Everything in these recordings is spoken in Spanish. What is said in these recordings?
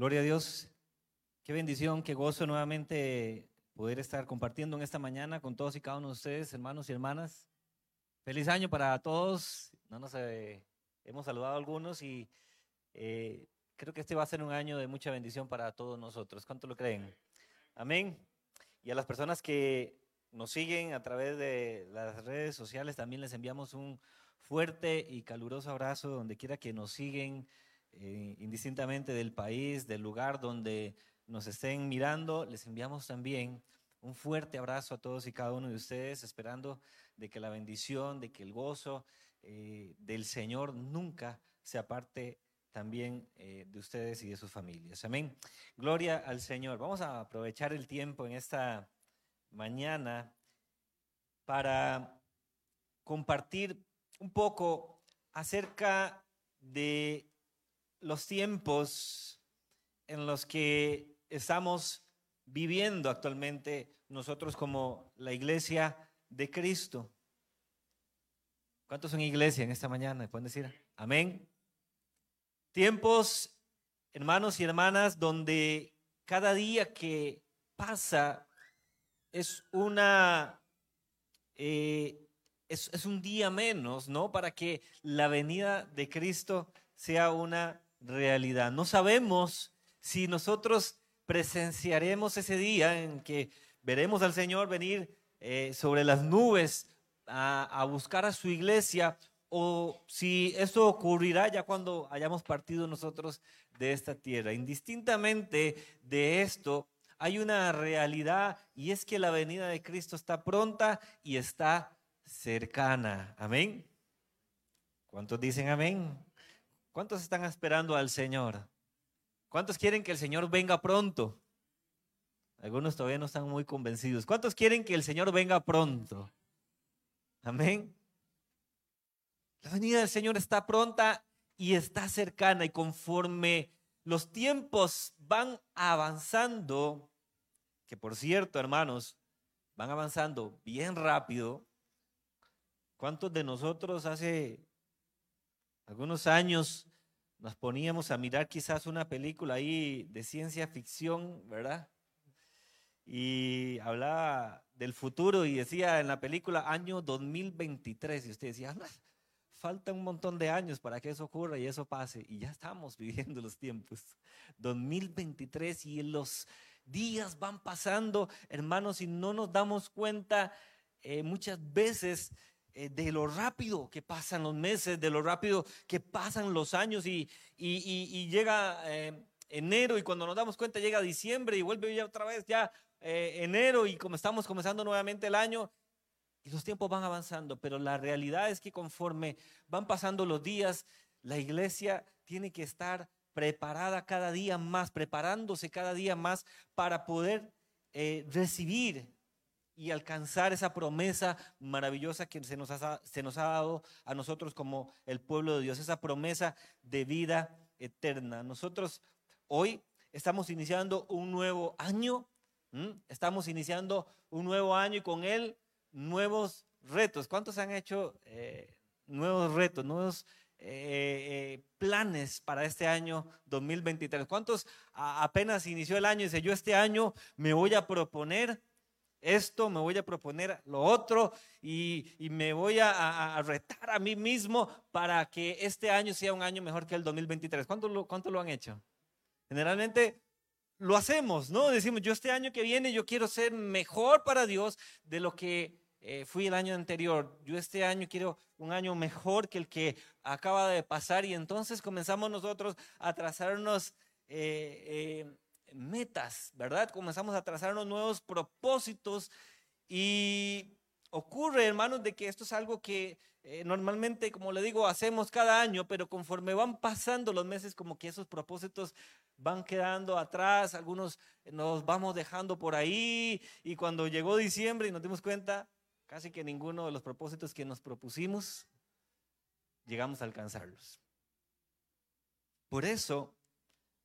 Gloria a Dios. Qué bendición, qué gozo nuevamente poder estar compartiendo en esta mañana con todos y cada uno de ustedes, hermanos y hermanas. Feliz año para todos. No nos eh, hemos saludado algunos y eh, creo que este va a ser un año de mucha bendición para todos nosotros. ¿Cuánto lo creen? Amén. Y a las personas que nos siguen a través de las redes sociales también les enviamos un fuerte y caluroso abrazo donde quiera que nos siguen, eh, indistintamente del país, del lugar donde nos estén mirando. Les enviamos también un fuerte abrazo a todos y cada uno de ustedes, esperando de que la bendición, de que el gozo eh, del Señor nunca se aparte también eh, de ustedes y de sus familias. Amén. Gloria al Señor. Vamos a aprovechar el tiempo en esta mañana para compartir un poco acerca de los tiempos en los que estamos viviendo actualmente nosotros como la iglesia de Cristo. ¿Cuántos son iglesia en esta mañana? ¿Pueden decir amén? Tiempos, hermanos y hermanas, donde cada día que pasa es una eh, es, es, un día menos, ¿no? Para que la venida de Cristo sea una realidad. No sabemos si nosotros presenciaremos ese día en que veremos al Señor venir eh, sobre las nubes a, a, buscar a su iglesia o si eso ocurrirá ya cuando hayamos partido nosotros de esta tierra. Indistintamente de esto, hay una realidad y es que la venida de Cristo está pronta y está cercana. Amén. ¿Cuántos dicen amén? ¿Cuántos están esperando al Señor? ¿Cuántos quieren que el Señor venga pronto? Algunos todavía no están muy convencidos. ¿Cuántos quieren que el Señor venga pronto? Amén. La venida del Señor está pronta y está cercana y conforme los tiempos van avanzando, que por cierto, hermanos, van avanzando bien rápido. ¿Cuántos de nosotros hace algunos años nos poníamos a mirar quizás una película ahí de ciencia ficción, ¿verdad? Y hablaba del futuro y decía en la película año 2023 y usted decía, ah, falta un montón de años para que eso ocurra y eso pase. Y ya estamos viviendo los tiempos. 2023 y los días van pasando, hermanos, y no nos damos cuenta eh, muchas veces de lo rápido que pasan los meses, de lo rápido que pasan los años y, y, llega eh, enero y cuando nos damos cuenta llega diciembre y vuelve ya otra vez ya eh, enero y como estamos comenzando nuevamente el año y los tiempos van avanzando, pero la realidad es que conforme van pasando los días, la iglesia tiene que estar preparada cada día más, preparándose cada día más para poder recibir y alcanzar esa promesa maravillosa que se nos, ha, se nos ha dado a nosotros como el pueblo de Dios, esa promesa de vida eterna. Nosotros hoy estamos iniciando un nuevo año, estamos iniciando un nuevo año y con él nuevos retos. ¿Cuántos han hecho eh, nuevos retos, nuevos eh, eh, planes para este año 2023? ¿Cuántos apenas inició el año y dice, yo este año me voy a proponer esto, me voy a proponer lo otro y, me voy a, retar a mí mismo para que este año sea un año mejor que el 2023. ¿Cuánto lo, cuánto lo han hecho? Generalmente lo hacemos, ¿no? Decimos, yo este año que viene yo quiero ser mejor para Dios de lo que eh, fui el año anterior. Yo este año quiero un año mejor que el que acaba de pasar y entonces comenzamos nosotros a trazarnos eh, eh, metas, ¿verdad? Comenzamos a trazar unos nuevos propósitos y ocurre, hermanos, de que esto es algo que eh, normalmente, como le digo, hacemos cada año, pero conforme van pasando los meses, como que esos propósitos van quedando atrás, algunos nos vamos dejando por ahí y cuando llegó diciembre y nos dimos cuenta, casi que ninguno de los propósitos que nos propusimos llegamos a alcanzarlos. Por eso,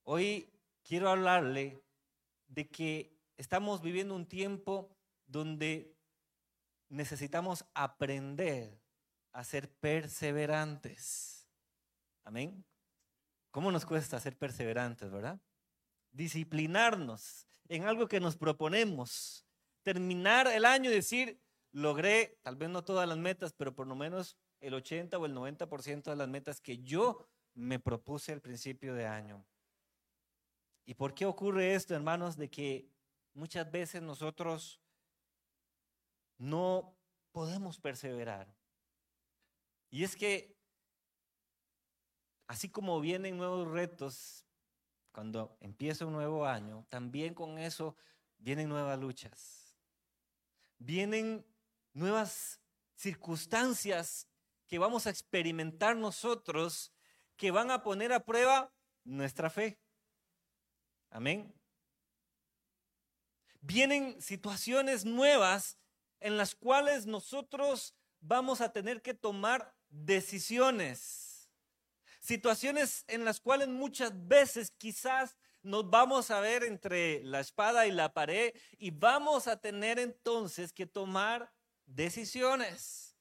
hoy quiero hablarle de que estamos viviendo un tiempo donde necesitamos aprender a ser perseverantes. Amén. ¿Cómo nos cuesta ser perseverantes, verdad? disciplinarnos en algo que nos proponemos, terminar el año y decir, logré, tal vez no todas las metas, pero por lo menos el 80 o el 90% de las metas que yo me propuse al principio de año. ¿Y por qué ocurre esto, hermanos? De que muchas veces nosotros no podemos perseverar. Y es que, así como vienen nuevos retos, cuando empieza un nuevo año, también con eso vienen nuevas luchas. Vienen nuevas circunstancias que vamos a experimentar nosotros que van a poner a prueba nuestra fe. Amén. Vienen situaciones nuevas en las cuales nosotros vamos a tener que tomar decisiones. Situaciones en las cuales muchas veces quizás nos vamos a ver entre la espada y la pared y vamos a tener entonces que tomar decisiones.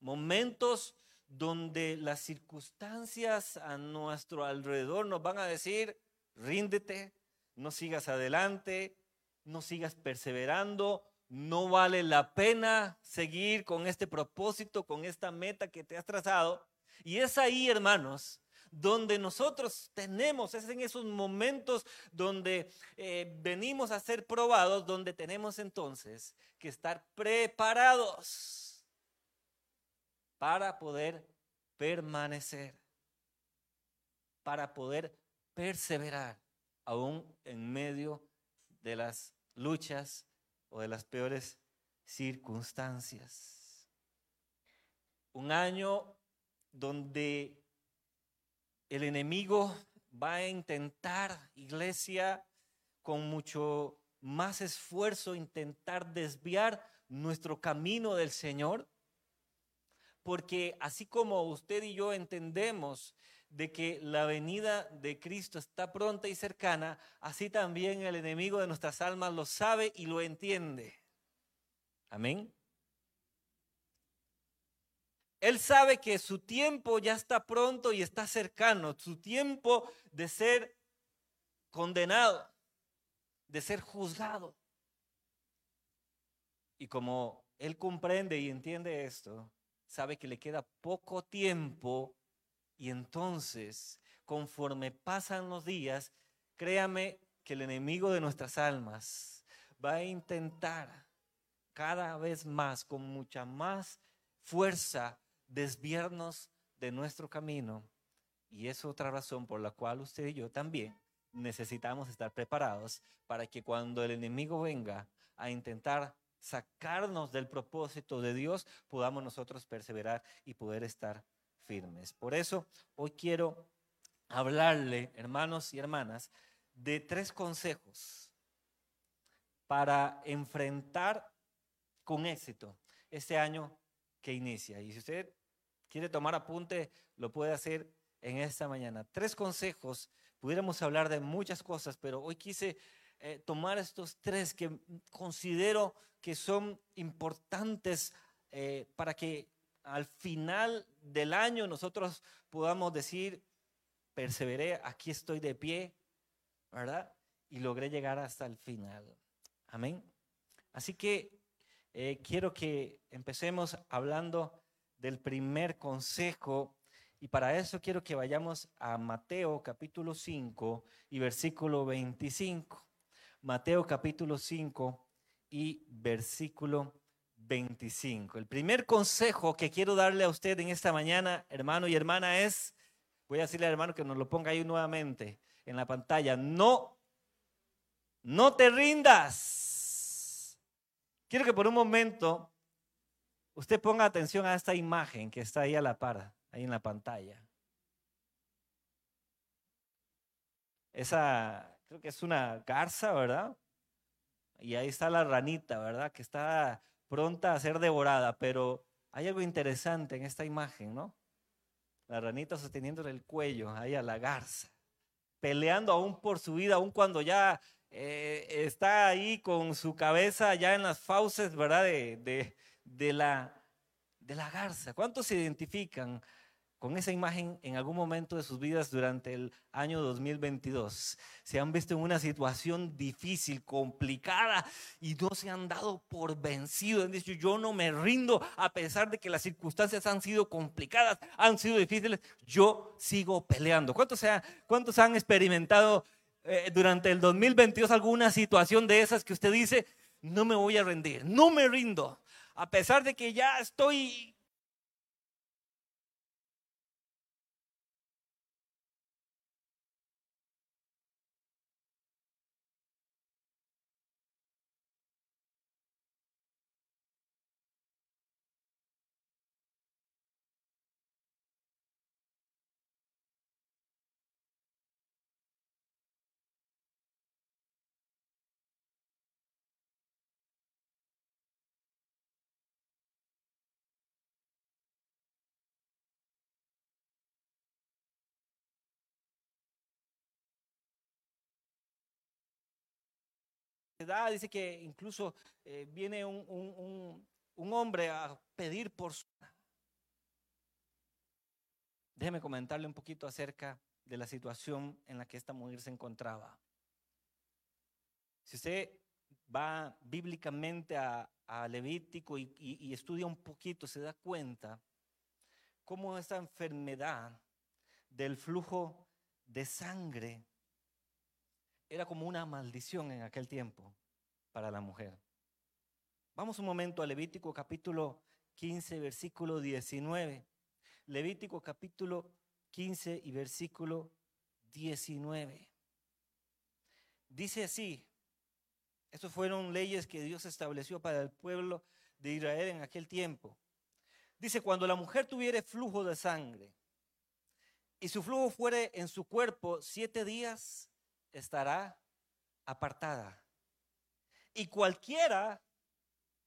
Momentos donde las circunstancias a nuestro alrededor nos van a decir, ríndete, no sigas adelante, no sigas perseverando, no vale la pena seguir con este propósito, con esta meta que te has trazado. Y es ahí, hermanos, donde nosotros tenemos, es en esos momentos donde eh, venimos a ser probados, donde tenemos entonces que estar preparados para poder permanecer, para poder perseverar aún en medio de las luchas o de las peores circunstancias. Un año donde el enemigo va a intentar, iglesia, con mucho más esfuerzo, intentar desviar nuestro camino del Señor porque así como usted y yo entendemos de que la venida de Cristo está pronta y cercana, así también el enemigo de nuestras almas lo sabe y lo entiende. Amén. Él sabe que su tiempo ya está pronto y está cercano, su tiempo de ser condenado, de ser juzgado. Y como Él comprende y entiende esto, sabe que le queda poco tiempo y entonces, conforme pasan los días, créame que el enemigo de nuestras almas va a intentar cada vez más, con mucha más fuerza, desviarnos de nuestro camino. Y es otra razón por la cual usted y yo también necesitamos estar preparados para que cuando el enemigo venga a intentar sacarnos del propósito de Dios, podamos nosotros perseverar y poder estar firmes. Por eso hoy quiero hablarle, hermanos y hermanas, de tres consejos para enfrentar con éxito este año que inicia. Y si usted quiere tomar apunte, lo puede hacer en esta mañana. Tres consejos, pudiéramos hablar de muchas cosas, pero hoy quise eh, tomar estos tres que considero que son importantes eh, para que al final del año nosotros podamos decir, perseveré, aquí estoy de pie, ¿verdad? Y logré llegar hasta el final. Amén. Así que eh, quiero que empecemos hablando del primer consejo y para eso quiero que vayamos a Mateo capítulo 5 y versículo 25. Mateo capítulo 5 y versículo 25. El primer consejo que quiero darle a usted en esta mañana, hermano y hermana, es, voy a decirle al hermano que nos lo ponga ahí nuevamente en la pantalla, no, no te rindas. Quiero que por un momento usted ponga atención a esta imagen que está ahí a la par, ahí en la pantalla. Esa creo que es una garza, ¿verdad? Y ahí está la ranita, ¿verdad? Que está pronta a ser devorada, pero hay algo interesante en esta imagen, ¿no? La ranita sosteniendo el cuello ahí a la garza, peleando aún por su vida, aún cuando ya eh, está ahí con su cabeza ya en las fauces, ¿verdad? De, de, de, la, de la garza. ¿Cuántos se identifican con esa imagen en algún momento de sus vidas durante el año 2022. Se han visto en una situación difícil, complicada y no se han dado por vencido. Han dicho, yo no me rindo a pesar de que las circunstancias han sido complicadas, han sido difíciles. Yo sigo peleando. ¿Cuántos, cuántos han experimentado eh, durante el 2022 alguna situación de esas que usted dice, no me voy a rendir, no me rindo? A pesar de que ya estoy dice que incluso eh, viene un, hombre a pedir por su... Déjeme comentarle un poquito acerca de la situación en la que esta mujer se encontraba. Si usted va bíblicamente a, Levítico y, estudia un poquito, se da cuenta cómo esta enfermedad del flujo de sangre era como una maldición en aquel tiempo para la mujer. Vamos un momento a Levítico capítulo 15, versículo 19. Levítico capítulo 15 y versículo 19. Dice así, estas fueron leyes que Dios estableció para el pueblo de Israel en aquel tiempo. Dice, cuando la mujer tuviere flujo de sangre y su flujo fuere en su cuerpo siete días, estará apartada. Y cualquiera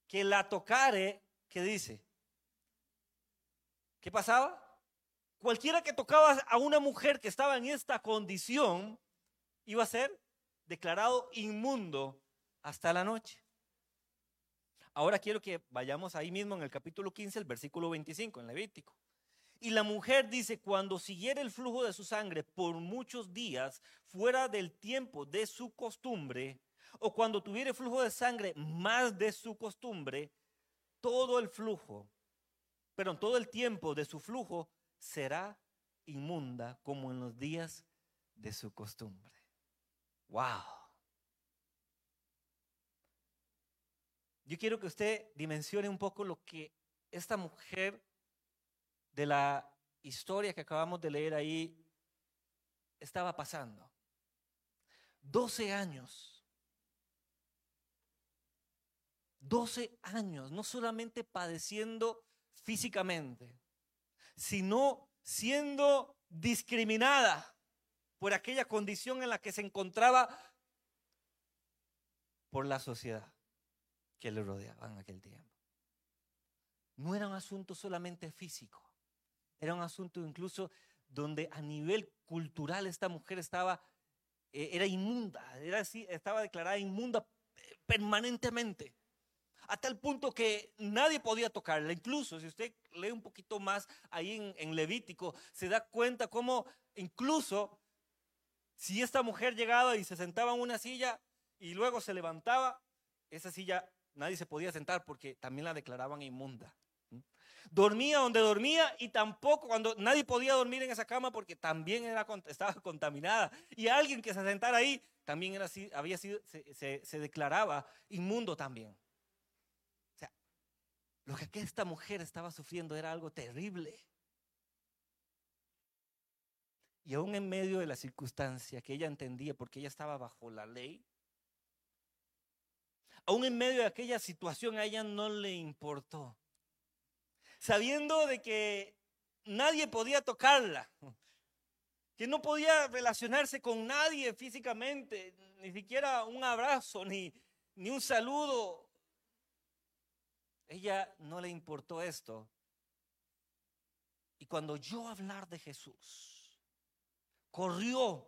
que la tocare, ¿qué dice? ¿Qué pasaba? Cualquiera que tocaba a una mujer que estaba en esta condición iba a ser declarado inmundo hasta la noche. Ahora quiero que vayamos ahí mismo en el capítulo 15, el versículo 25, en Levítico. Y la mujer dice, cuando siguiera el flujo de su sangre por muchos días fuera del tiempo de su costumbre, o cuando tuviere flujo de sangre más de su costumbre, todo el flujo, pero todo el tiempo de su flujo será inmunda como en los días de su costumbre. Wow. Yo quiero que usted dimensione un poco lo que esta mujer de la historia que acabamos de leer ahí estaba pasando. 12 años. 12 años, no solamente padeciendo físicamente, sino siendo discriminada por aquella condición en la que se encontraba por la sociedad que le rodeaba en aquel tiempo. No era un asunto solamente físico, era un asunto incluso donde a nivel cultural esta mujer estaba, eh, era inmunda, era así, estaba declarada inmunda eh, permanentemente. A tal punto que nadie podía tocarla. Incluso si usted lee un poquito más ahí en, en Levítico, se da cuenta cómo incluso si esta mujer llegaba y se sentaba en una silla y luego se levantaba, esa silla nadie se podía sentar porque también la declaraban inmunda dormía donde dormía y tampoco cuando nadie podía dormir en esa cama porque también era, estaba contaminada. Y alguien que se sentara ahí también había sido, se, se declaraba inmundo también. O sea, lo que esta mujer estaba sufriendo era algo terrible. Y aún en medio de la circunstancia que ella entendía, porque ella estaba bajo la ley, aún en medio de aquella situación a ella no le importó sabiendo de que nadie podía tocarla, que no podía relacionarse con nadie físicamente, ni siquiera un abrazo, ni, ni un saludo. Ella no le importó esto. Y cuando oyó hablar de Jesús, corrió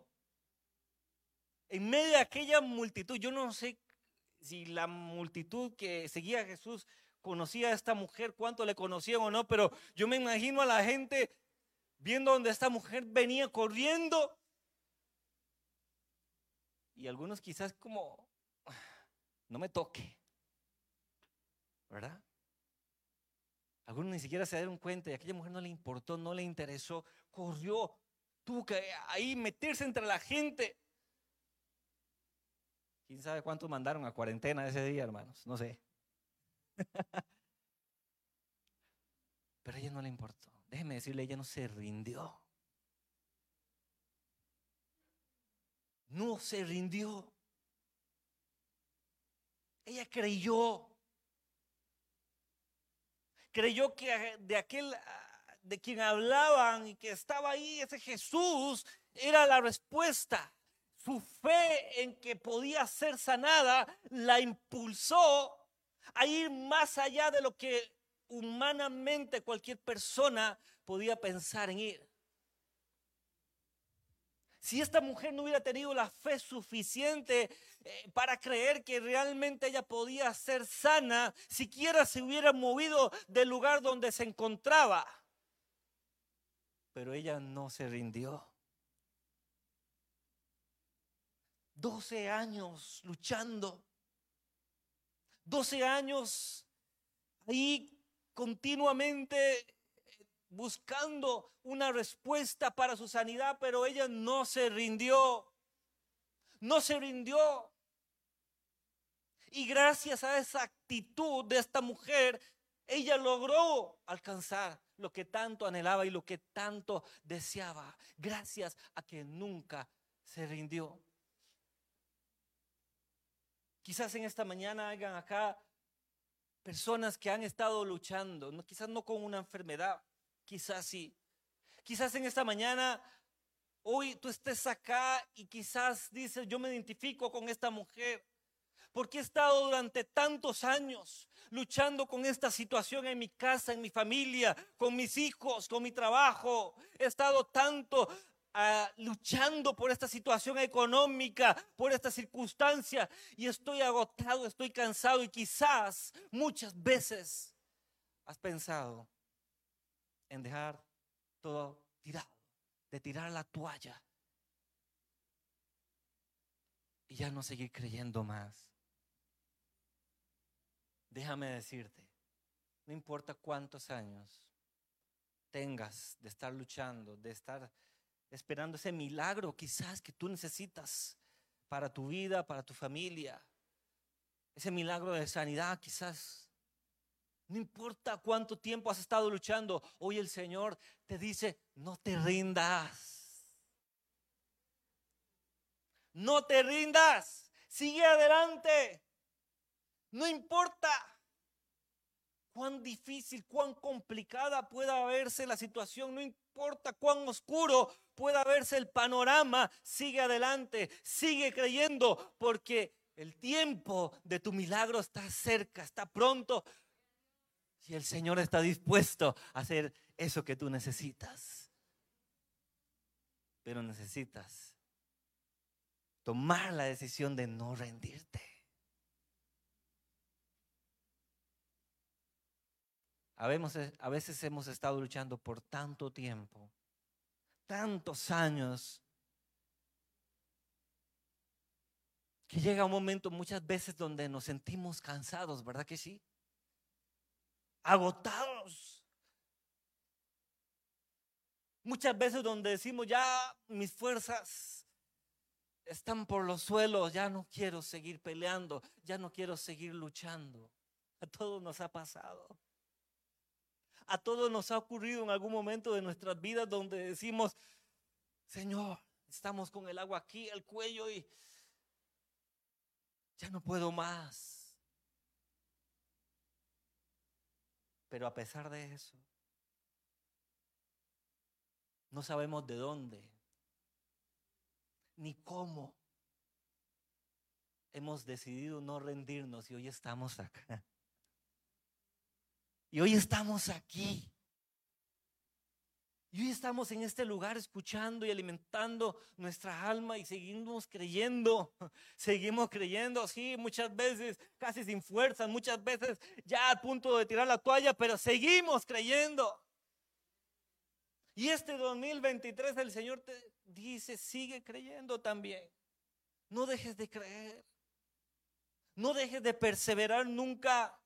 en medio de aquella multitud. Yo no sé si la multitud que seguía a Jesús conocía a esta mujer, cuánto le conocían o no, pero yo me imagino a la gente viendo donde esta mujer venía corriendo. Y algunos quizás como, no me toque, ¿verdad? Algunos ni siquiera se dieron cuenta y aquella mujer no le importó, no le interesó, corrió, tuvo que ahí meterse entre la gente. ¿Quién sabe cuántos mandaron a cuarentena ese día, hermanos? No sé. Pero a ella no le importó. Déjeme decirle, ella no se rindió. No se rindió. Ella creyó creyó que de aquel de quien hablaban y que estaba ahí, ese Jesús, era la respuesta. Su fe en que podía ser sanada la impulsó a ir más allá de lo que humanamente cualquier persona podía pensar en ir. Si esta mujer no hubiera tenido la fe suficiente eh, para creer que realmente ella podía ser sana, siquiera se hubiera movido del lugar donde se encontraba. Pero ella no se rindió. 12 años luchando. 12 años ahí continuamente buscando una respuesta para su sanidad, pero ella no se rindió. No se rindió. Y gracias a esa actitud de esta mujer, ella logró alcanzar lo que tanto anhelaba y lo que tanto deseaba, gracias a que nunca se rindió. Quizás en esta mañana hagan acá personas que han estado luchando, quizás no con una enfermedad, Quizás sí. Quizás en esta mañana, hoy tú estés acá y quizás dices, yo me identifico con esta mujer. Porque he estado durante tantos años luchando con esta situación en mi casa, en mi familia, con mis hijos, con mi trabajo. He estado tanto luchando por esta situación económica, por esta circunstancia. Y estoy agotado, estoy cansado. Y quizás muchas veces has pensado, en dejar todo tirado, de tirar la toalla y ya no seguir creyendo más. Déjame decirte, no importa cuántos años tengas de estar luchando, de estar esperando ese milagro quizás que tú necesitas para tu vida, para tu familia, ese milagro de sanidad quizás no importa cuánto tiempo has estado luchando, hoy el Señor te dice, no te rindas. No te rindas. Sigue adelante. No importa cuán difícil, cuán complicada pueda verse la situación, no importa cuán oscuro pueda verse el panorama, sigue adelante, sigue creyendo, porque el tiempo de tu milagro está cerca, está pronto. Si el Señor está dispuesto a hacer eso que tú necesitas. Pero necesitas tomar la decisión de no rendirte. A veces hemos estado luchando por tanto tiempo, tantos años, que llega un momento muchas veces donde nos sentimos cansados, ¿verdad que sí? agotados. Muchas veces donde decimos, ya mis fuerzas están por los suelos, ya no quiero seguir peleando, ya no quiero seguir luchando. A todos nos ha pasado. A todos nos ha ocurrido en algún momento de nuestras vidas donde decimos, Señor, estamos con el agua aquí, el cuello y ya no puedo más. Pero a pesar de eso, no sabemos de dónde ni cómo hemos decidido no rendirnos y hoy estamos acá. Y hoy estamos aquí. Y hoy estamos en este lugar escuchando y alimentando nuestra alma y seguimos creyendo, seguimos creyendo, sí, muchas veces casi sin fuerza, muchas veces ya a punto de tirar la toalla, pero seguimos creyendo. Y este 2023 el Señor te dice, sigue creyendo también. No dejes de creer. No dejes de perseverar nunca.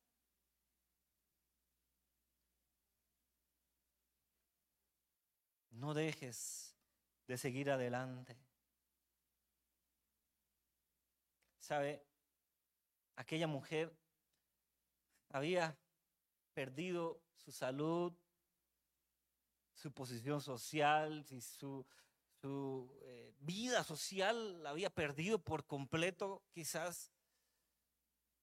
No dejes de seguir adelante. ¿Sabe? Aquella mujer había perdido su salud, su posición social, su, su eh, vida social la había perdido por completo, quizás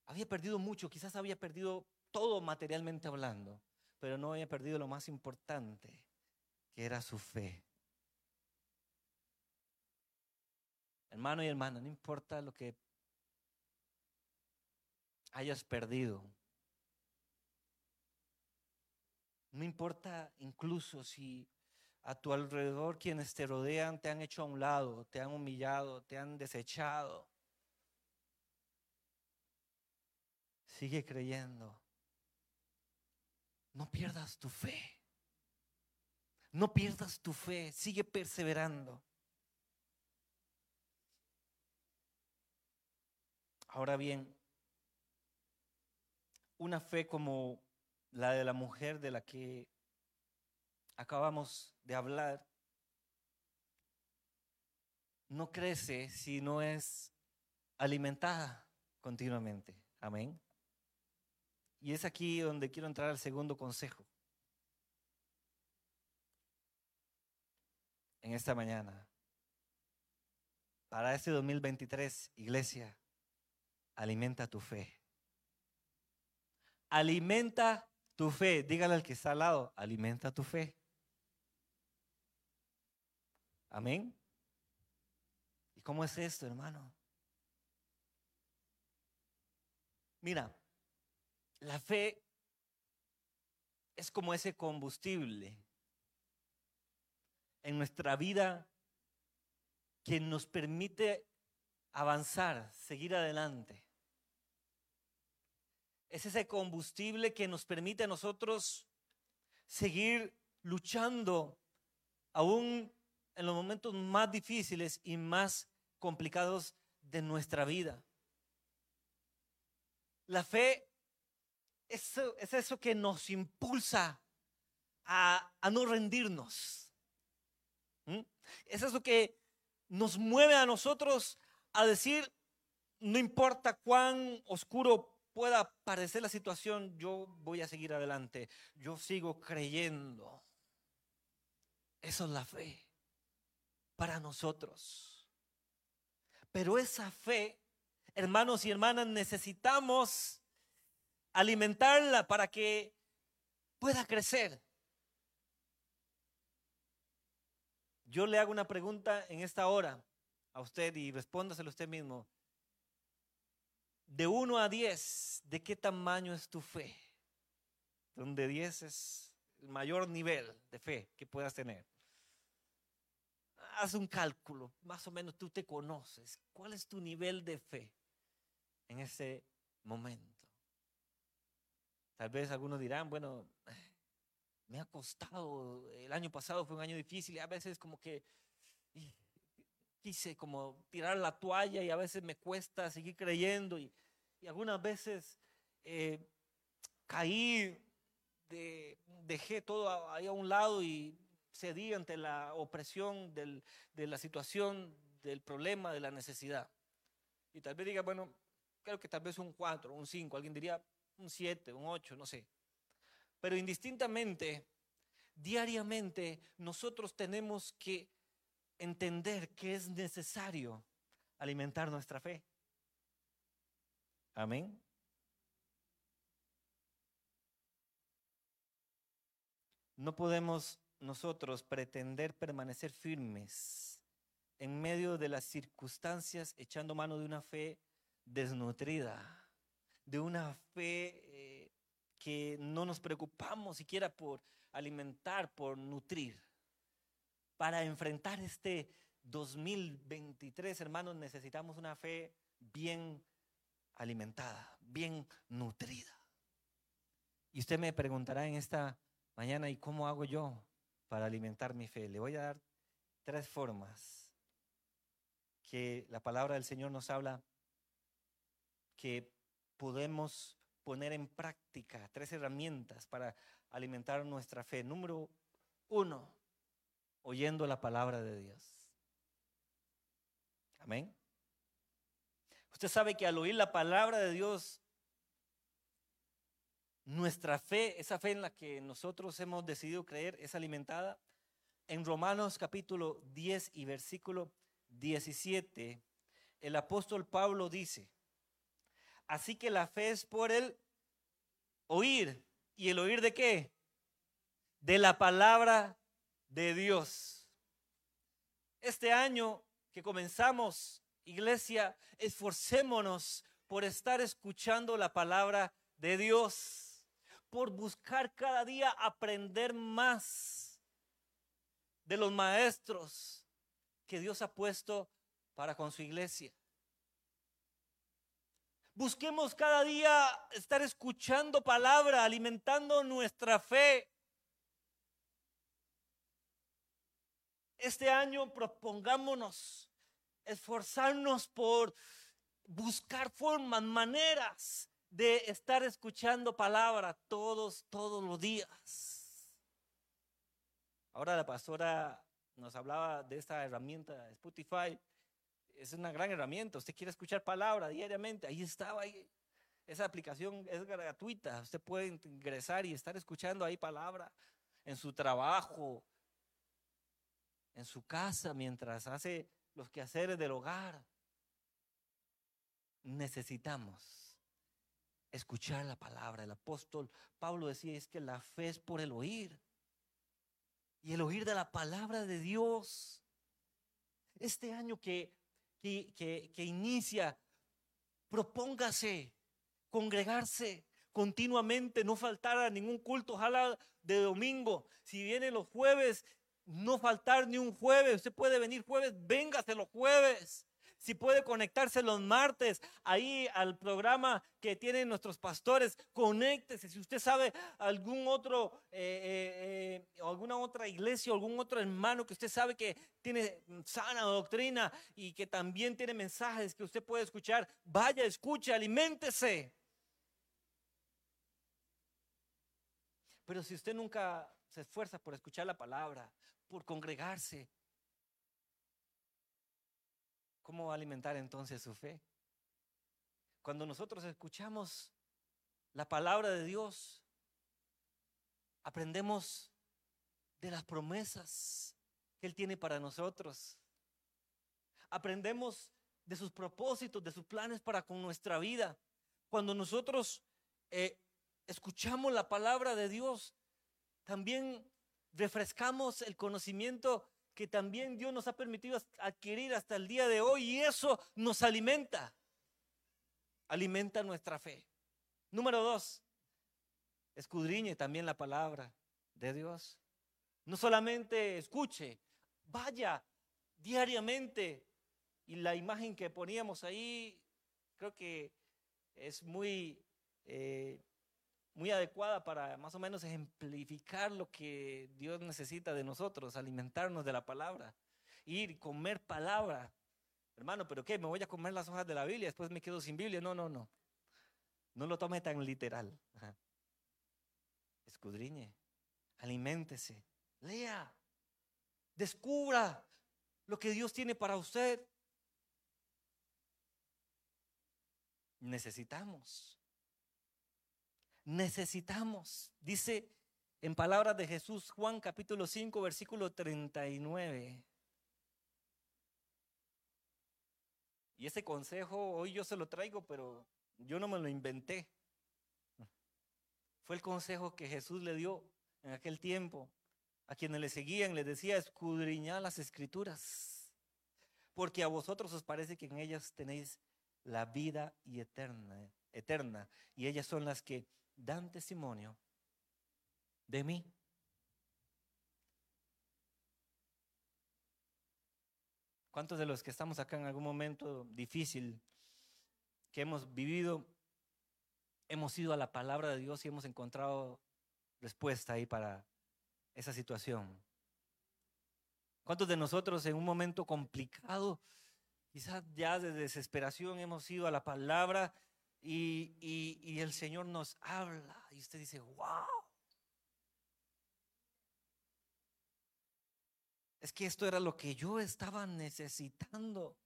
había perdido mucho, quizás había perdido todo materialmente hablando, pero no había perdido lo más importante, que era su fe. Hermano y hermana, no importa lo que hayas perdido, no importa incluso si a tu alrededor quienes te rodean te han hecho a un lado, te han humillado, te han desechado. Sigue creyendo. No pierdas tu fe. No pierdas tu fe. Sigue perseverando. Ahora bien, una fe como la de la mujer de la que acabamos de hablar, no crece si no es alimentada continuamente. Amén. Y es aquí donde quiero entrar al segundo consejo. En esta mañana. Para este 2023, iglesia, alimenta tu fe. Alimenta tu fe. Dígale al que está al lado, alimenta tu fe. Amén. ¿Y cómo es esto, hermano? Mira, la fe es como ese combustible en nuestra vida que nos permite avanzar, seguir adelante. Es ese combustible que nos permite a nosotros seguir luchando aún en los momentos más difíciles y más complicados de nuestra vida. La fe es, eso que nos impulsa a, no rendirnos. ¿Mm? Es eso que nos mueve a nosotros a decir, no importa cuán oscuro pueda parecer la situación, yo voy a seguir adelante. Yo sigo creyendo. Eso es la fe para nosotros. Pero esa fe, hermanos y hermanas, necesitamos alimentarla para que pueda crecer. Yo le hago una pregunta en esta hora a usted y respóndaselo usted mismo. De 1 a 10, ¿de qué tamaño es tu fe? Donde 10 es el mayor nivel de fe que puedas tener. Haz un cálculo, más o menos tú te conoces. ¿Cuál es tu nivel de fe en ese momento? Tal vez algunos dirán, bueno, me ha costado, el año pasado fue un año difícil y a veces como que quise como tirar la toalla y a veces me cuesta seguir creyendo y, algunas veces eh, caí, dejé todo ahí a un lado y cedí ante la opresión de la situación, del problema, de la necesidad. Y tal vez diga, bueno, creo que tal vez un 4, un 5, alguien diría, un 7, un 8, no sé. Pero indistintamente, diariamente, nosotros tenemos que entender que es necesario alimentar nuestra fe. Amén. No podemos nosotros pretender permanecer firmes en medio de las circunstancias echando mano de una fe desnutrida de una fe que no nos preocupamos siquiera por alimentar, por nutrir. Para enfrentar este 2023, hermanos, necesitamos una fe bien alimentada, bien nutrida. Y usted me preguntará en esta mañana, ¿y cómo hago yo para alimentar mi fe. Le voy a dar tres formas que la palabra del Señor nos habla que podemos poner en práctica, tres herramientas para alimentar nuestra fe. Número uno, oyendo la palabra de Dios. Amén. Usted sabe que al oír la palabra de Dios, nuestra fe, esa fe en la que nosotros hemos decidido creer, es alimentada. En Romanos capítulo 10 y versículo 17, el apóstol Pablo dice, así que la fe es por el oír. ¿Y el oír de qué? De la palabra de Dios. Este año que comenzamos, iglesia, esforcémonos por estar escuchando la palabra de Dios, por buscar cada día aprender más de los maestros que Dios ha puesto para con su iglesia. Busquemos cada día estar escuchando palabra, alimentando nuestra fe. Este año propongámonos esforzarnos por buscar formas, maneras de estar escuchando palabra todos, todos los días. Ahora la pastora nos hablaba de esta herramienta Spotify. Es una gran herramienta. Usted quiere escuchar palabra diariamente. Ahí estaba. Ahí. Esa aplicación es gratuita. Usted puede ingresar y estar escuchando ahí palabra en su trabajo, en su casa, mientras hace los quehaceres del hogar. Necesitamos escuchar la palabra. El apóstol Pablo decía es que la fe es por el oír. Y el oír de la palabra de Dios. Este año que, que, que, inicia, propóngase congregarse continuamente, no faltar a ningún culto, ojalá de domingo. Si viene los jueves, no faltar ni un jueves. Usted puede venir jueves, véngase los jueves. Si puede conectarse los martes ahí al programa que tienen nuestros pastores, conéctese. Si usted sabe algún otro, eh, eh, eh, alguna otra iglesia, algún otro hermano que usted sabe que tiene sana doctrina y que también tiene mensajes que usted puede escuchar, vaya, escuche, aliméntese. Pero si usted nunca se esfuerza por escuchar la palabra, por congregarse. ¿Cómo alimentar entonces su fe? Cuando nosotros escuchamos la palabra de Dios, aprendemos de las promesas que Él tiene para nosotros. Aprendemos de sus propósitos, de sus planes para con nuestra vida. Cuando nosotros eh, escuchamos la palabra de Dios, también refrescamos el conocimiento que también Dios nos ha permitido adquirir hasta el día de hoy y eso nos alimenta, alimenta nuestra fe. Número dos, escudriñe también la palabra de Dios. No solamente escuche, vaya diariamente. Y la imagen que poníamos ahí creo que es muy eh, muy adecuada para más o menos ejemplificar lo que Dios necesita de nosotros, alimentarnos de la palabra, ir, comer palabra. Hermano, ¿pero qué? ¿Me voy a comer las hojas de la Biblia? Después me quedo sin Biblia. No, no, no. No lo tome tan literal. Escudriñe, aliméntese, lea, descubra lo que Dios tiene para usted. Necesitamos necesitamos. Dice en palabras de Jesús, Juan capítulo 5, versículo 39. Y ese consejo hoy yo se lo traigo, pero yo no me lo inventé. Fue el consejo que Jesús le dio en aquel tiempo a quienes le seguían, les decía, escudriñad las escrituras, porque a vosotros os parece que en ellas tenéis la vida y eterna, eterna, y ellas son las que dan testimonio de mí. ¿Cuántos de los que estamos acá en algún momento difícil que hemos vivido, hemos ido a la palabra de Dios y hemos encontrado respuesta ahí para esa situación? ¿Cuántos de nosotros en un momento complicado, quizás ya de desesperación, hemos ido a la palabra y, el Señor nos habla y usted dice, wow? Es que esto era lo que yo estaba necesitando.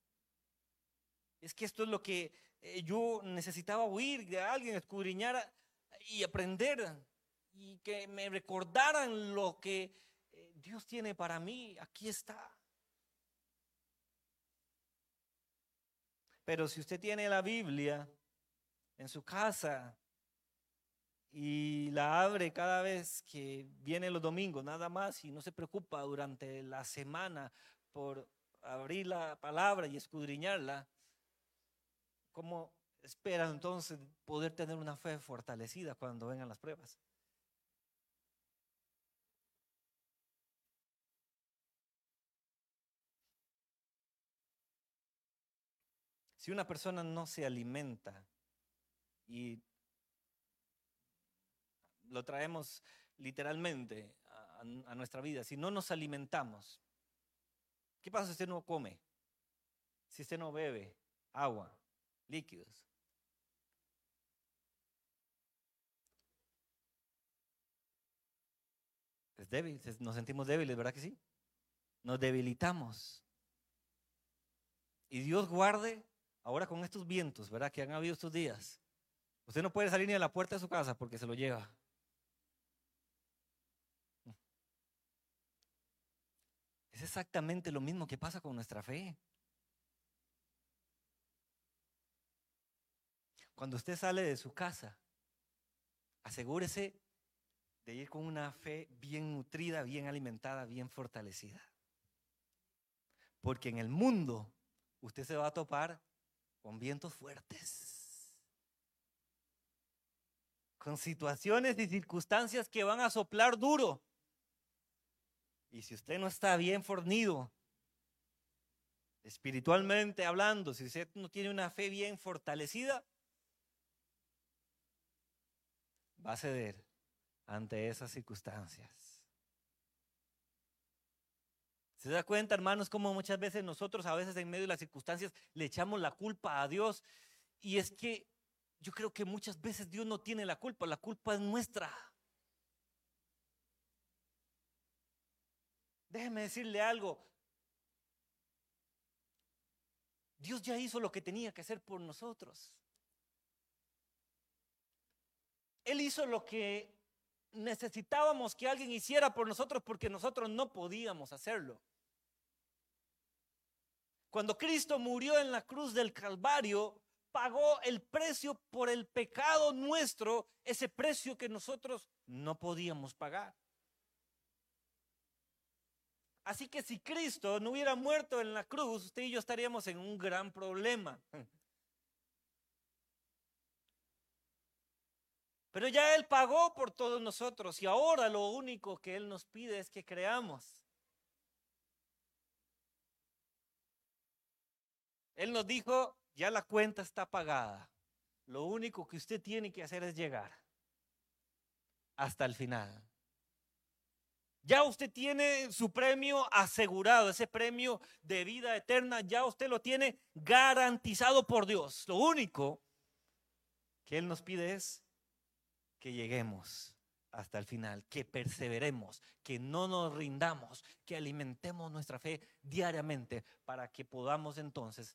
Es que esto es lo que eh, yo necesitaba oír de alguien, escudriñar y aprender y que me recordaran lo que eh, Dios tiene para mí. Aquí está. Pero si usted tiene la Biblia en su casa y la abre cada vez que viene los domingos, nada más, y no se preocupa durante la semana por abrir la palabra y escudriñarla, ¿cómo espera entonces poder tener una fe fortalecida cuando vengan las pruebas? Si una persona no se alimenta y lo traemos literalmente a, nuestra vida, si no nos alimentamos, ¿qué pasa si usted no come? Si usted no bebe agua, líquidos. Es débil, nos sentimos débiles, ¿verdad que sí? Nos debilitamos. Y Dios guarde ahora con estos vientos, ¿verdad? Que han habido estos días. Usted no puede salir ni a la puerta de su casa porque se lo lleva. Es exactamente lo mismo que pasa con nuestra fe. Cuando usted sale de su casa, asegúrese de ir con una fe bien nutrida, bien alimentada, bien fortalecida. Porque en el mundo usted se va a topar con vientos fuertes, con situaciones y circunstancias que van a soplar duro. Y si usted no está bien fornido, espiritualmente hablando, si usted no tiene una fe bien fortalecida, va a ceder ante esas circunstancias. ¿Se da cuenta, hermanos, cómo muchas veces nosotros, a veces en medio de las circunstancias, le echamos la culpa a Dios? Y es que yo creo que muchas veces Dios no tiene la culpa, la culpa es nuestra. Déjeme decirle algo. Dios ya hizo lo que tenía que hacer por nosotros. Él hizo lo que necesitábamos que alguien hiciera por nosotros porque nosotros no podíamos hacerlo. Cuando Cristo murió en la cruz del Calvario, pagó el precio por el pecado nuestro, ese precio que nosotros no podíamos pagar. Así que si Cristo no hubiera muerto en la cruz, usted y yo estaríamos en un gran problema. Pero ya Él pagó por todos nosotros y ahora lo único que Él nos pide es que creamos. Él nos dijo, ya la cuenta está pagada. Lo único que usted tiene que hacer es llegar hasta el final. Ya usted tiene su premio asegurado, ese premio de vida eterna, ya usted lo tiene garantizado por Dios. Lo único que Él nos pide es que lleguemos hasta el final, que perseveremos, que no nos rindamos, que alimentemos nuestra fe diariamente para que podamos entonces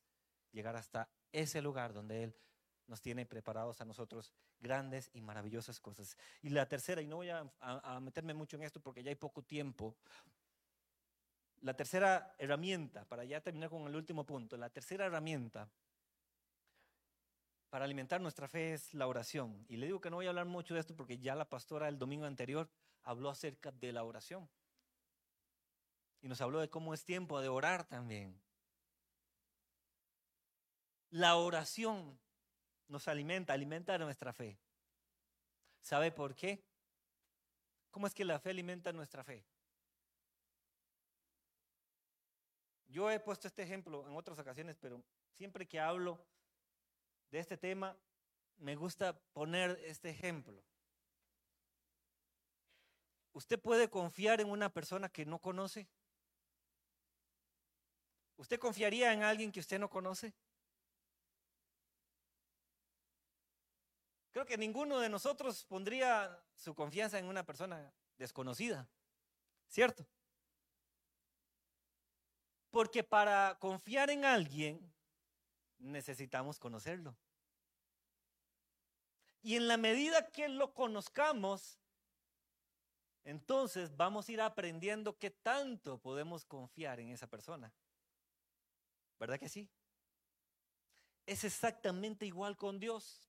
llegar hasta ese lugar donde Él nos tiene preparados a nosotros grandes y maravillosas cosas. Y la tercera, y no voy a, meterme mucho en esto porque ya hay poco tiempo, la tercera herramienta, para ya terminar con el último punto, la tercera herramienta para alimentar nuestra fe es la oración. Y le digo que no voy a hablar mucho de esto porque ya la pastora el domingo anterior habló acerca de la oración. Y nos habló de cómo es tiempo de orar también. La oración nos alimenta, alimenta nuestra fe. ¿Sabe por qué? ¿Cómo es que la fe alimenta nuestra fe? Yo he puesto este ejemplo en otras ocasiones, pero siempre que hablo de este tema, me gusta poner este ejemplo. ¿Usted puede confiar en una persona que no conoce? ¿Usted confiaría en alguien que usted no conoce? Creo que ninguno de nosotros pondría su confianza en una persona desconocida, ¿cierto? Porque para confiar en alguien necesitamos conocerlo. Y en la medida que lo conozcamos, entonces vamos a ir aprendiendo qué tanto podemos confiar en esa persona. ¿Verdad que sí? Es exactamente igual con Dios.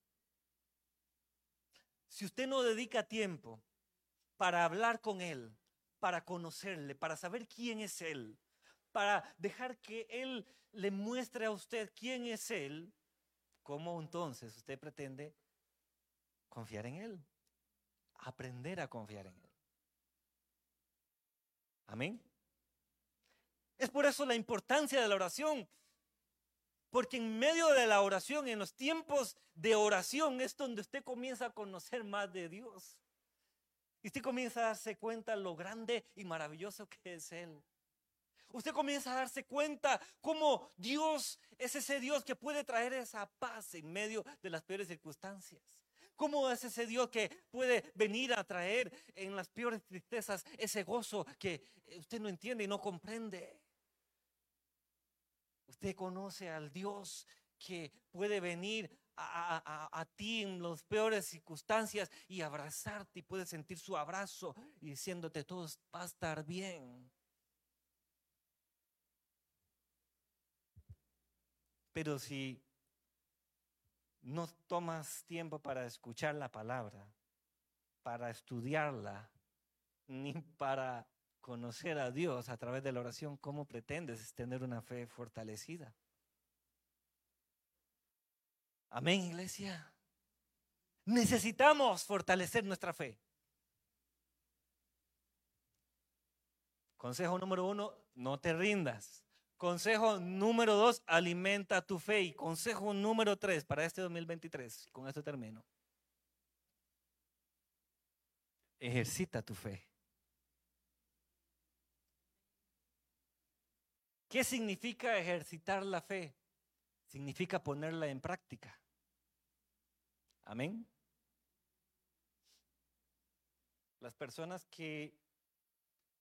Si usted no dedica tiempo para hablar con Él, para conocerle, para saber quién es Él, para dejar que Él le muestre a usted quién es Él, ¿cómo entonces usted pretende confiar en Él? Aprender a confiar en Él. Amén. Es por eso la importancia de la oración. Porque en medio de la oración, en los tiempos de oración, es donde usted comienza a conocer más de Dios. Y usted comienza a darse cuenta lo grande y maravilloso que es Él. Usted comienza a darse cuenta cómo Dios es ese Dios que puede traer esa paz en medio de las peores circunstancias. ¿Cómo es ese Dios que puede venir a traer en las peores tristezas ese gozo que usted no entiende y no comprende? Usted conoce al Dios que puede venir a, ti en las peores circunstancias y abrazarte y puede sentir su abrazo y diciéndote todo va a estar bien. Pero si no tomas tiempo para escuchar la palabra, para estudiarla, ni para conocer a Dios a través de la oración, ¿cómo pretendes tener una fe fortalecida? Amén, iglesia. Necesitamos fortalecer nuestra fe. Consejo número uno, no te rindas. Consejo número dos, alimenta tu fe. Y consejo número tres para este 2023, con esto termino. Ejercita tu fe. ¿Qué significa ejercitar la fe? Significa ponerla en práctica. Amén. Las personas que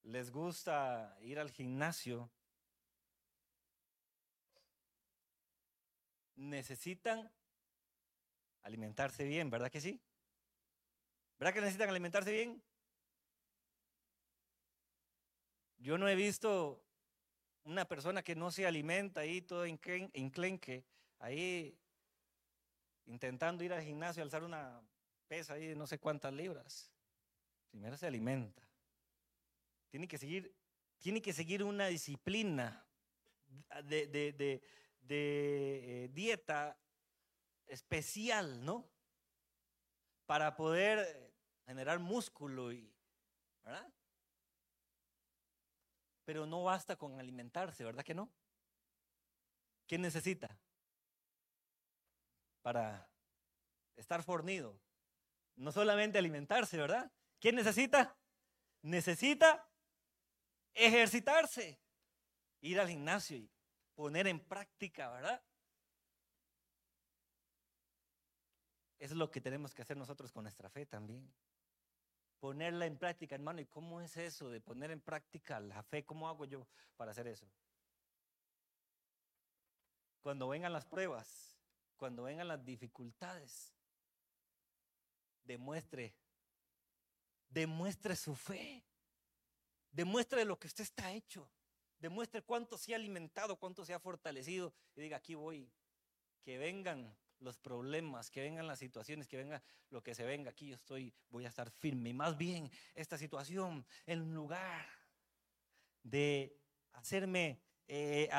les gusta ir al gimnasio necesitan alimentarse bien, ¿verdad que sí? ¿Verdad que necesitan alimentarse bien? Yo no he visto una persona que no se alimenta ahí todo enclenque, ahí intentando ir al gimnasio, alzar una pesa ahí de no sé cuántas libras. Primero se alimenta. Tiene que seguir, tiene que seguir una disciplina de, de eh, dieta especial, ¿no? Para poder generar músculo y, ¿verdad? Pero no basta con alimentarse, ¿verdad que no? ¿Qué necesita? Para estar fornido. No solamente alimentarse, ¿verdad? ¿Quién necesita? Necesita ejercitarse, ir al gimnasio y poner en práctica, ¿verdad? Es lo que tenemos que hacer nosotros con nuestra fe también ponerla en práctica, hermano. ¿Y cómo es eso de poner en práctica la fe? ¿Cómo hago yo para hacer eso? Cuando vengan las pruebas, cuando vengan las dificultades, demuestre, demuestre su fe, demuestre lo que usted está hecho, demuestre cuánto se ha alimentado, cuánto se ha fortalecido y diga, aquí voy, que vengan los problemas, que vengan las situaciones, que venga lo que se venga aquí, yo estoy, voy a estar firme. Y más bien, esta situación, en lugar de hacerme, eh,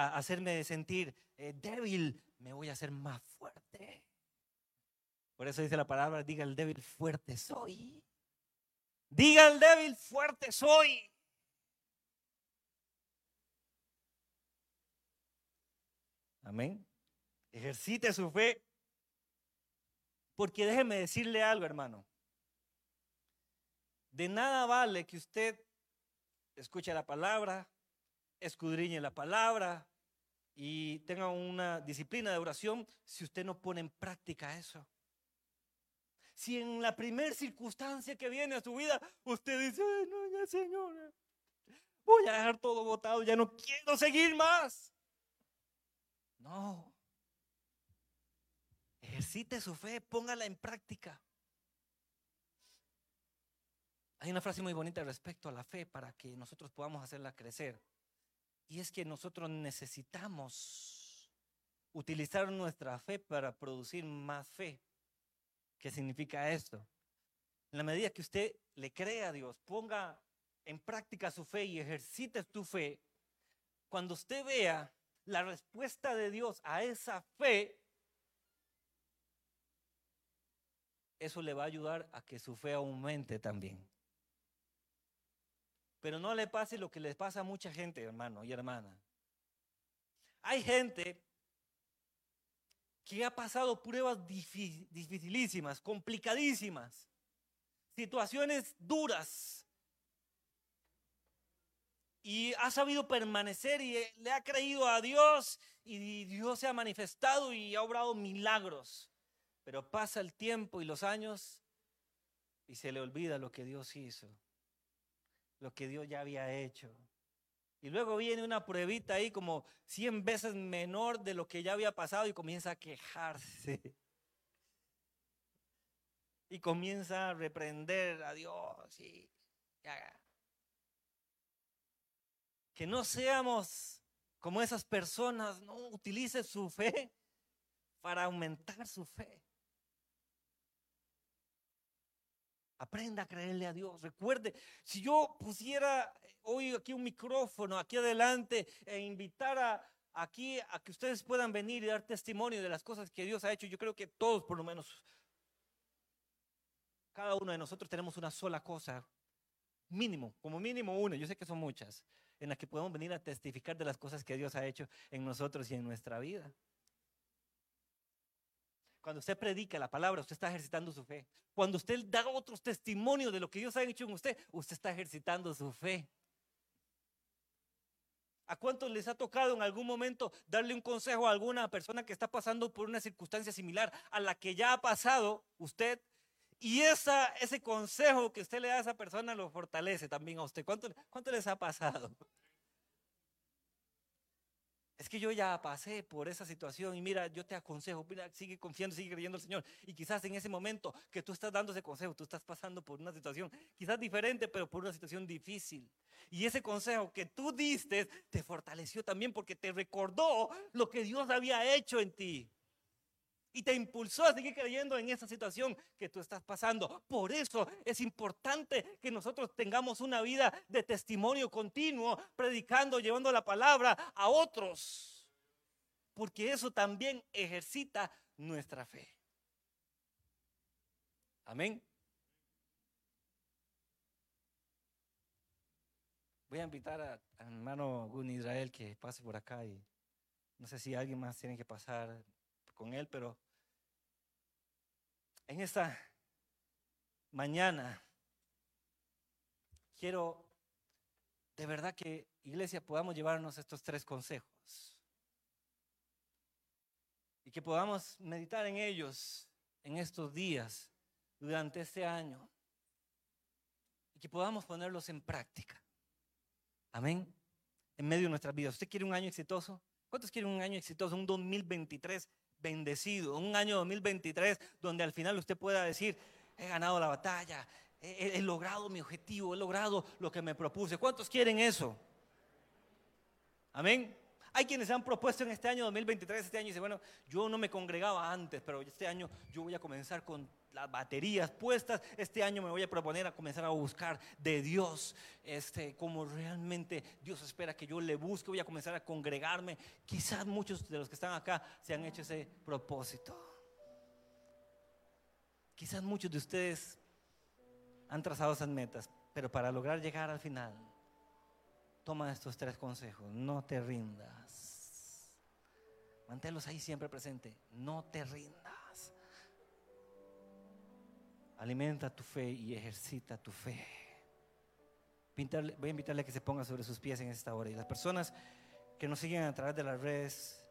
sentir eh, débil, me voy a hacer más fuerte. Por eso dice la palabra, diga el débil, fuerte soy. Diga el débil, fuerte soy. Amén. Ejercite su fe porque déjeme decirle algo, hermano. De nada vale que usted escuche la palabra, escudriñe la palabra, y tenga una disciplina de oración si usted no pone en práctica eso. Si en la primera circunstancia que viene a su vida usted dice, no, ya Señor, voy a dejar todo botado, ya no quiero seguir más. No. Ejercite su fe, póngala en práctica. Hay una frase muy bonita respecto a la fe para que nosotros podamos hacerla crecer. Y es que nosotros necesitamos utilizar nuestra fe para producir más fe. ¿Qué significa esto? En la medida que usted le crea a Dios, ponga en práctica su fe y ejercite tu fe, cuando usted vea la respuesta de Dios a esa fe, eso le va a ayudar a que su fe aumente también. Pero no le pase lo que le pasa a mucha gente, hermano y hermana. Hay gente que ha pasado pruebas dificilísimas, complicadísimas, situaciones duras. Y ha sabido permanecer y le ha creído a Dios y Dios se ha manifestado y ha obrado milagros. Pero pasa el tiempo y los años y se le olvida lo que Dios hizo lo que Dios ya había hecho. Y luego viene una pruebita ahí como 100 veces menor de lo que ya había pasado y comienza a quejarse. Y comienza a reprender a Dios. Y, que no seamos como esas personas, no utilice su fe para aumentar su fe. Aprenda a creerle a Dios. Recuerde, si yo pusiera hoy aquí un micrófono aquí adelante e invitara aquí a que ustedes puedan venir y dar testimonio de las cosas que Dios ha hecho, yo creo que todos por lo menos, cada uno de nosotros tenemos una sola cosa, mínimo, como mínimo una, yo sé que son muchas, en las que podemos venir a testificar de las cosas que Dios ha hecho en nosotros y en nuestra vida. Cuando usted predica la palabra, usted está ejercitando su fe. Cuando usted da otros testimonios de lo que Dios ha hecho en usted, usted está ejercitando su fe. ¿A cuántos les ha tocado en algún momento darle un consejo a alguna persona que está pasando por una circunstancia similar a la que ya ha pasado usted? Y esa, ese consejo que usted le da a esa persona lo fortalece también a usted. ¿Cuánto, cuánto les ha pasado? Es que yo ya pasé por esa situación y mira, yo te aconsejo, mira, sigue confiando, sigue creyendo al Señor. Y quizás en ese momento que tú estás dando ese consejo, tú estás pasando por una situación quizás diferente, pero por una situación difícil. Y ese consejo que tú diste te fortaleció también porque te recordó lo que Dios había hecho en ti y te impulsó a seguir creyendo en esa situación que tú estás pasando. Por eso es importante que nosotros tengamos una vida de testimonio continuo, predicando, llevando la palabra a otros, porque eso también ejercita nuestra fe. Amén. Voy a invitar a, hermano Gun Israel que pase por acá y no sé si alguien más tiene que pasar con él, pero en esta mañana quiero de verdad que, iglesia, podamos llevarnos estos tres consejos y que podamos meditar en ellos en estos días, durante este año, y que podamos ponerlos en práctica. Amén. En medio de nuestras vidas. ¿Usted quiere un año exitoso? ¿Cuántos quieren un año exitoso? Un 2023 bendecido, un año 2023 donde al final usted pueda decir, he ganado la batalla, he, logrado mi objetivo, he logrado lo que me propuse. ¿Cuántos quieren eso? Amén. Hay quienes han propuesto en este año 2023, este año, y dice, bueno, yo no me congregaba antes, pero este año yo voy a comenzar con las baterías puestas. Este año me voy a proponer a comenzar a buscar de Dios, este, como realmente Dios espera que yo le busque. Voy a comenzar a congregarme. Quizás muchos de los que están acá se han hecho ese propósito. Quizás muchos de ustedes han trazado esas metas, pero para lograr llegar al final, toma estos tres consejos. No te rindas. Manténlos ahí siempre presente. No te rindas. Alimenta tu fe y ejercita tu fe. voy a invitarle a que se ponga sobre sus pies en esta hora. Y las personas que nos siguen a través de las redes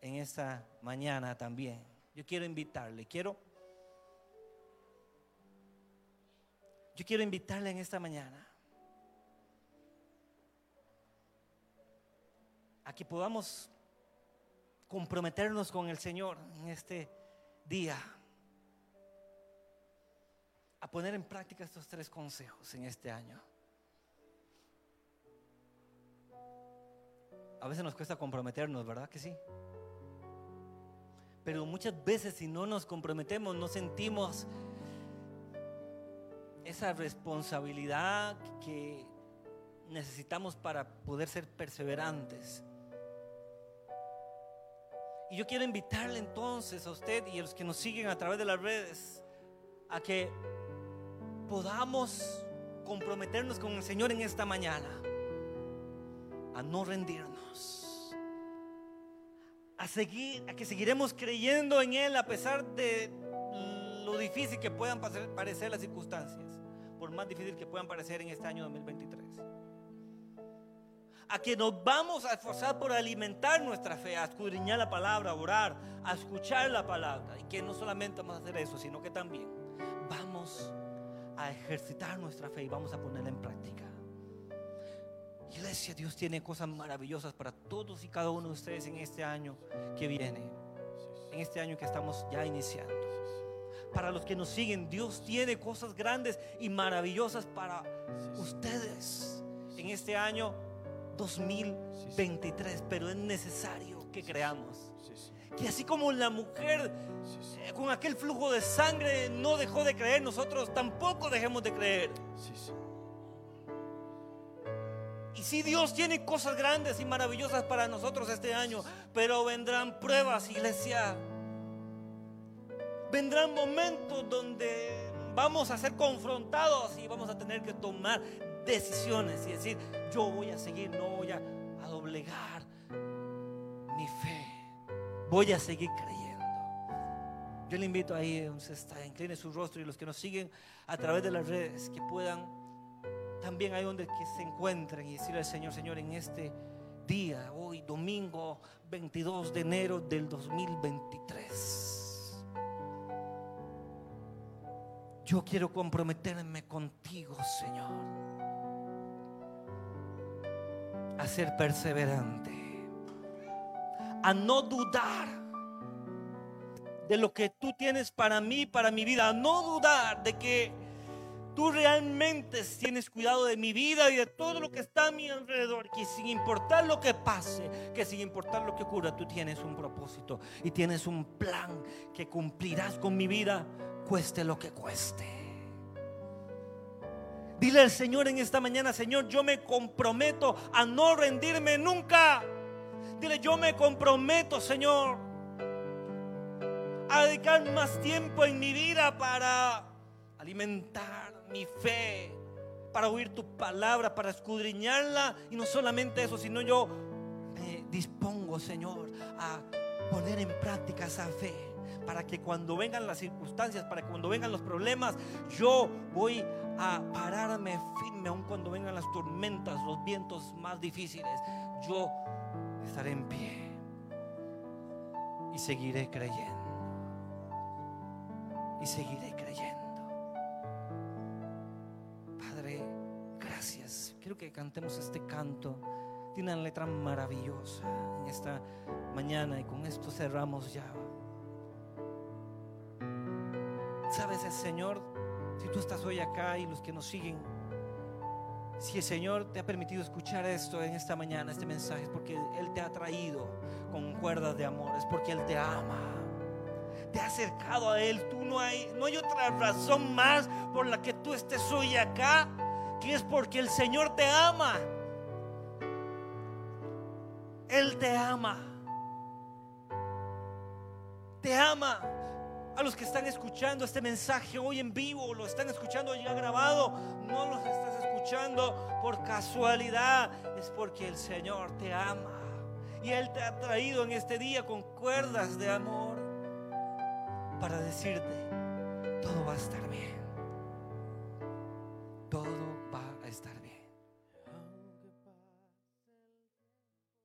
en esta mañana también. Yo quiero invitarle, quiero Yo quiero invitarle en esta mañana a que podamos comprometernos con el Señor en este día, a poner en práctica estos tres consejos en este año. A veces nos cuesta comprometernos, ¿verdad que sí? Pero muchas veces si no nos comprometemos, no sentimos esa responsabilidad que necesitamos para poder ser perseverantes. Y yo quiero invitarle entonces a usted y a los que nos siguen a través de las redes a que podamos comprometernos con el Señor en esta mañana, a no rendirnos, a seguir, a que seguiremos creyendo en Él a pesar de lo difícil que puedan parecer las circunstancias, por más difícil que puedan parecer en este año 2023. A que nos vamos a esforzar por alimentar nuestra fe, a escudriñar la palabra, a orar, a escuchar la palabra. Y que no solamente vamos a hacer eso, sino que también vamos a ejercitar nuestra fe y vamos a ponerla en práctica. Iglesia, Dios tiene cosas maravillosas para todos y cada uno de ustedes en este año que viene, en este año que estamos ya iniciando para los que nos siguen. Dios tiene cosas grandes y maravillosas para ustedes en este año 2023, pero es necesario que creamos. Que así como la mujer eh, con aquel flujo de sangre no dejó de creer, nosotros tampoco dejemos de creer. Y si Dios tiene cosas grandes y maravillosas para nosotros este año, pero vendrán pruebas, iglesia. Vendrán momentos donde vamos a ser confrontados y vamos a tener que tomar decisiones y decir, yo voy a seguir, no voy a, doblegar mi fe, voy a seguir creyendo. Yo le invito ahí donde está, incline su rostro y los que nos siguen a través de las redes, que puedan también ahí donde que se encuentren y decirle al Señor, Señor, en este día, hoy domingo 22 de enero del 2023 Yo quiero comprometerme contigo, Señor, a ser perseverante, a no dudar de lo que tú tienes para mí, para mi vida, a no dudar de que tú realmente tienes cuidado de mi vida y de todo lo que está a mi alrededor, que sin importar lo que pase, que sin importar lo que ocurra, tú tienes un propósito y tienes un plan que cumplirás con mi vida cueste lo que cueste. Dile al Señor en esta mañana, Señor, yo me comprometo a no rendirme nunca. Dile, yo me comprometo, Señor, a dedicar más tiempo en mi vida para alimentar mi fe, para oír tu palabra, para escudriñarla. Y no solamente eso, sino yo me dispongo, Señor, a poner en práctica esa fe para que cuando vengan las circunstancias, para que cuando vengan los problemas, yo voy a pararme firme, aun cuando vengan las tormentas, los vientos más difíciles, yo estaré en pie y seguiré creyendo. Y seguiré creyendo. Padre, gracias. Quiero que cantemos este canto. Tiene una letra maravillosa en esta mañana y con esto cerramos ya. Sabes, el Señor, si tú estás hoy acá y los que nos siguen, si el Señor te ha permitido escuchar esto en esta mañana, este mensaje, es porque Él te ha traído con cuerdas de amor, es porque Él te ama. Te ha acercado a Él. Tú no hay, no hay otra razón más por la que tú estés hoy acá, que es porque el Señor te ama. Él te ama. Te ama a los que están escuchando este mensaje hoy en vivo, lo están escuchando ya grabado, no los estás por casualidad, es porque el Señor te ama y Él te ha traído en este día con cuerdas de amor para decirte, todo va a estar bien.